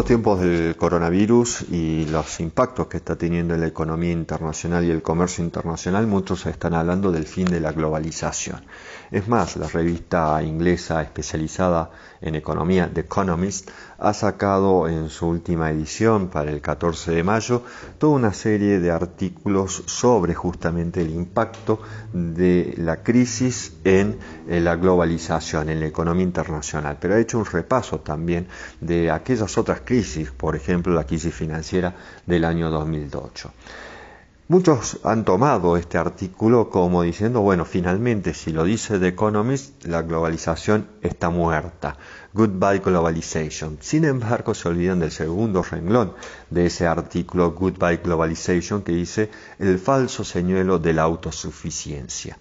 estos tiempos del coronavirus y los impactos que está teniendo en la economía internacional y el comercio internacional, muchos están hablando del fin de la globalización. Es más, la revista inglesa especializada en economía, The Economist, ha sacado en su última edición para el 14 de mayo toda una serie de artículos sobre justamente el impacto de la crisis en la globalización, en la economía internacional. Pero ha hecho un repaso también de aquellas otras por ejemplo la crisis financiera del año 2008. Muchos han tomado este artículo como diciendo, bueno, finalmente, si lo dice The Economist, la globalización está muerta. Goodbye Globalization. Sin embargo, se olvidan del segundo renglón de ese artículo Goodbye Globalization que dice el falso señuelo de la autosuficiencia.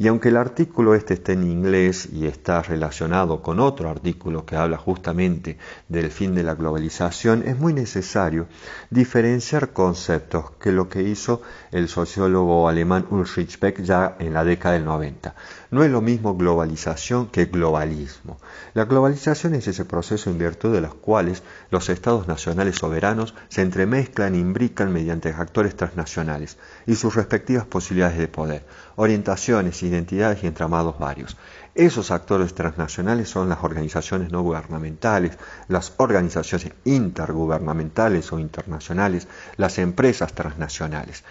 Y aunque el artículo este esté en inglés y está relacionado con otro artículo que habla justamente del fin de la globalización, es muy necesario diferenciar conceptos que lo que hizo el sociólogo alemán Ulrich Beck ya en la década del 90. No es lo mismo globalización que globalismo. La globalización es ese proceso en virtud de los cuales los estados nacionales soberanos se entremezclan e imbrican mediante actores transnacionales y sus respectivas posibilidades de poder, orientaciones y identidades y entramados varios. Esos actores transnacionales son las organizaciones no gubernamentales, las organizaciones intergubernamentales o internacionales, las empresas transnacionales.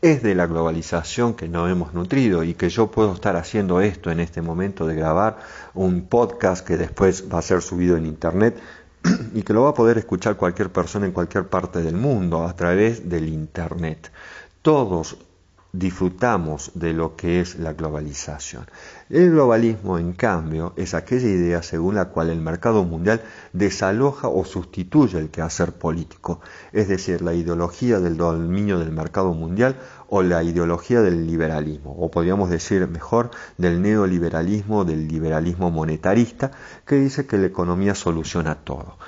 Es de la globalización que nos hemos nutrido y que yo puedo estar haciendo esto en este momento de grabar un podcast que después va a ser subido en internet y que lo va a poder escuchar cualquier persona en cualquier parte del mundo a través del internet. Todos disfrutamos de lo que es la globalización. El globalismo, en cambio, es aquella idea según la cual el mercado mundial desaloja o sustituye el quehacer político, es decir, la ideología del dominio del mercado mundial o la ideología del liberalismo, o podríamos decir mejor del neoliberalismo, del liberalismo monetarista, que dice que la economía soluciona todo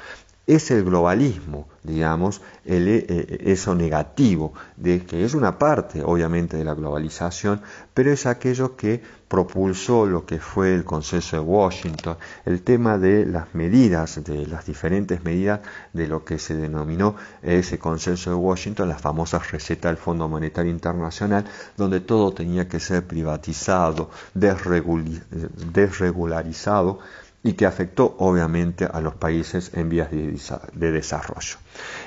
es el globalismo, digamos, el, eh, eh, eso negativo, de que es una parte, obviamente, de la globalización, pero es aquello que propulsó lo que fue el consenso de Washington, el tema de las medidas, de las diferentes medidas de lo que se denominó ese consenso de Washington, la famosa receta del Fondo Monetario Internacional, donde todo tenía que ser privatizado, desregularizado, y que afectó obviamente a los países en vías de desarrollo.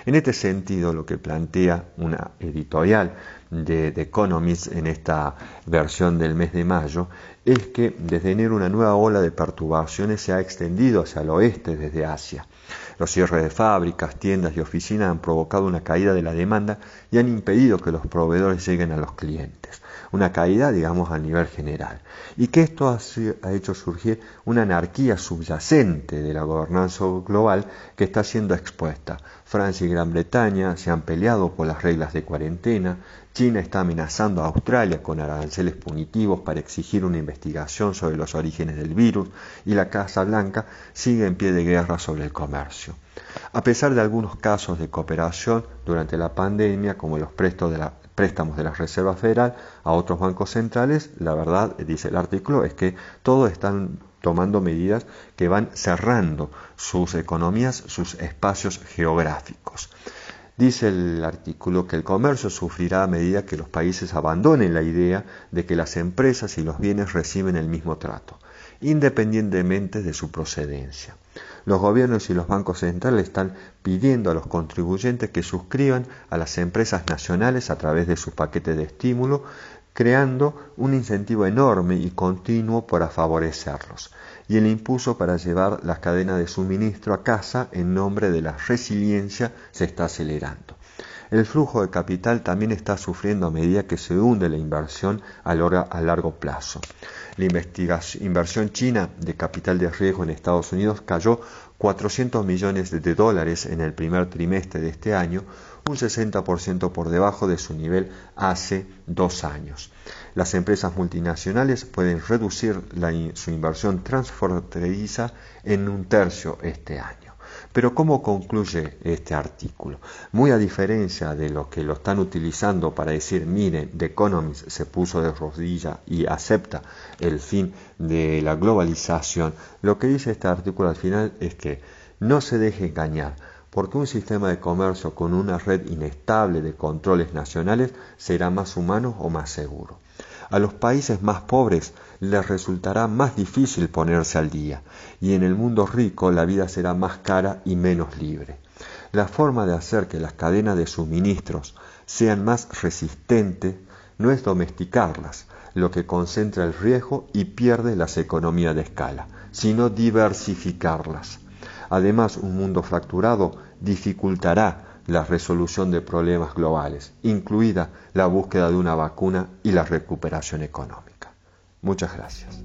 En este sentido, lo que plantea una editorial de The Economist en esta versión del mes de mayo es que desde enero una nueva ola de perturbaciones se ha extendido hacia el oeste desde Asia. Los cierres de fábricas, tiendas y oficinas han provocado una caída de la demanda y han impedido que los proveedores lleguen a los clientes una caída, digamos, a nivel general. Y que esto ha, hecho surgir una anarquía subyacente de la gobernanza global que está siendo expuesta. Francia y Gran Bretaña se han peleado por las reglas de cuarentena, China está amenazando a Australia con aranceles punitivos para exigir una investigación sobre los orígenes del virus y la Casa Blanca sigue en pie de guerra sobre el comercio. A pesar de algunos casos de cooperación durante la pandemia, como los préstamos de la Reserva Federal a otros bancos centrales, la verdad, dice el artículo, es que todos están tomando medidas que van cerrando sus economías, sus espacios geográficos. Dice el artículo que el comercio sufrirá a medida que los países abandonen la idea de que las empresas y los bienes reciben el mismo trato, independientemente de su procedencia. Los gobiernos y los bancos centrales están pidiendo a los contribuyentes que suscriban a las empresas nacionales a través de sus paquetes de estímulo, creando un incentivo enorme y continuo para favorecerlos, y el impulso para llevar las cadenas de suministro a casa en nombre de la resiliencia se está acelerando. El flujo de capital también está sufriendo a medida que se hunde la inversión a largo plazo. La inversión china de capital de riesgo en Estados Unidos cayó 400 millones de dólares en el primer trimestre de este año, un 60% por debajo de su nivel hace dos años. Las empresas multinacionales pueden reducir su inversión transfronteriza en un tercio este año. Pero ¿cómo concluye este artículo? Muy a diferencia de lo que lo están utilizando para decir, miren, The Economist se puso de rodilla y acepta el fin de la globalización, lo que dice este artículo al final es que no se deje engañar porque un sistema de comercio con una red inestable de controles nacionales será más humano o más seguro. A los países más pobres les resultará más difícil ponerse al día, y en el mundo rico la vida será más cara y menos libre. La forma de hacer que las cadenas de suministros sean más resistentes no es domesticarlas, lo que concentra el riesgo y pierde las economías de escala, sino diversificarlas. Además, un mundo fracturado dificultará la resolución de problemas globales, incluida la búsqueda de una vacuna y la recuperación económica. Muchas gracias.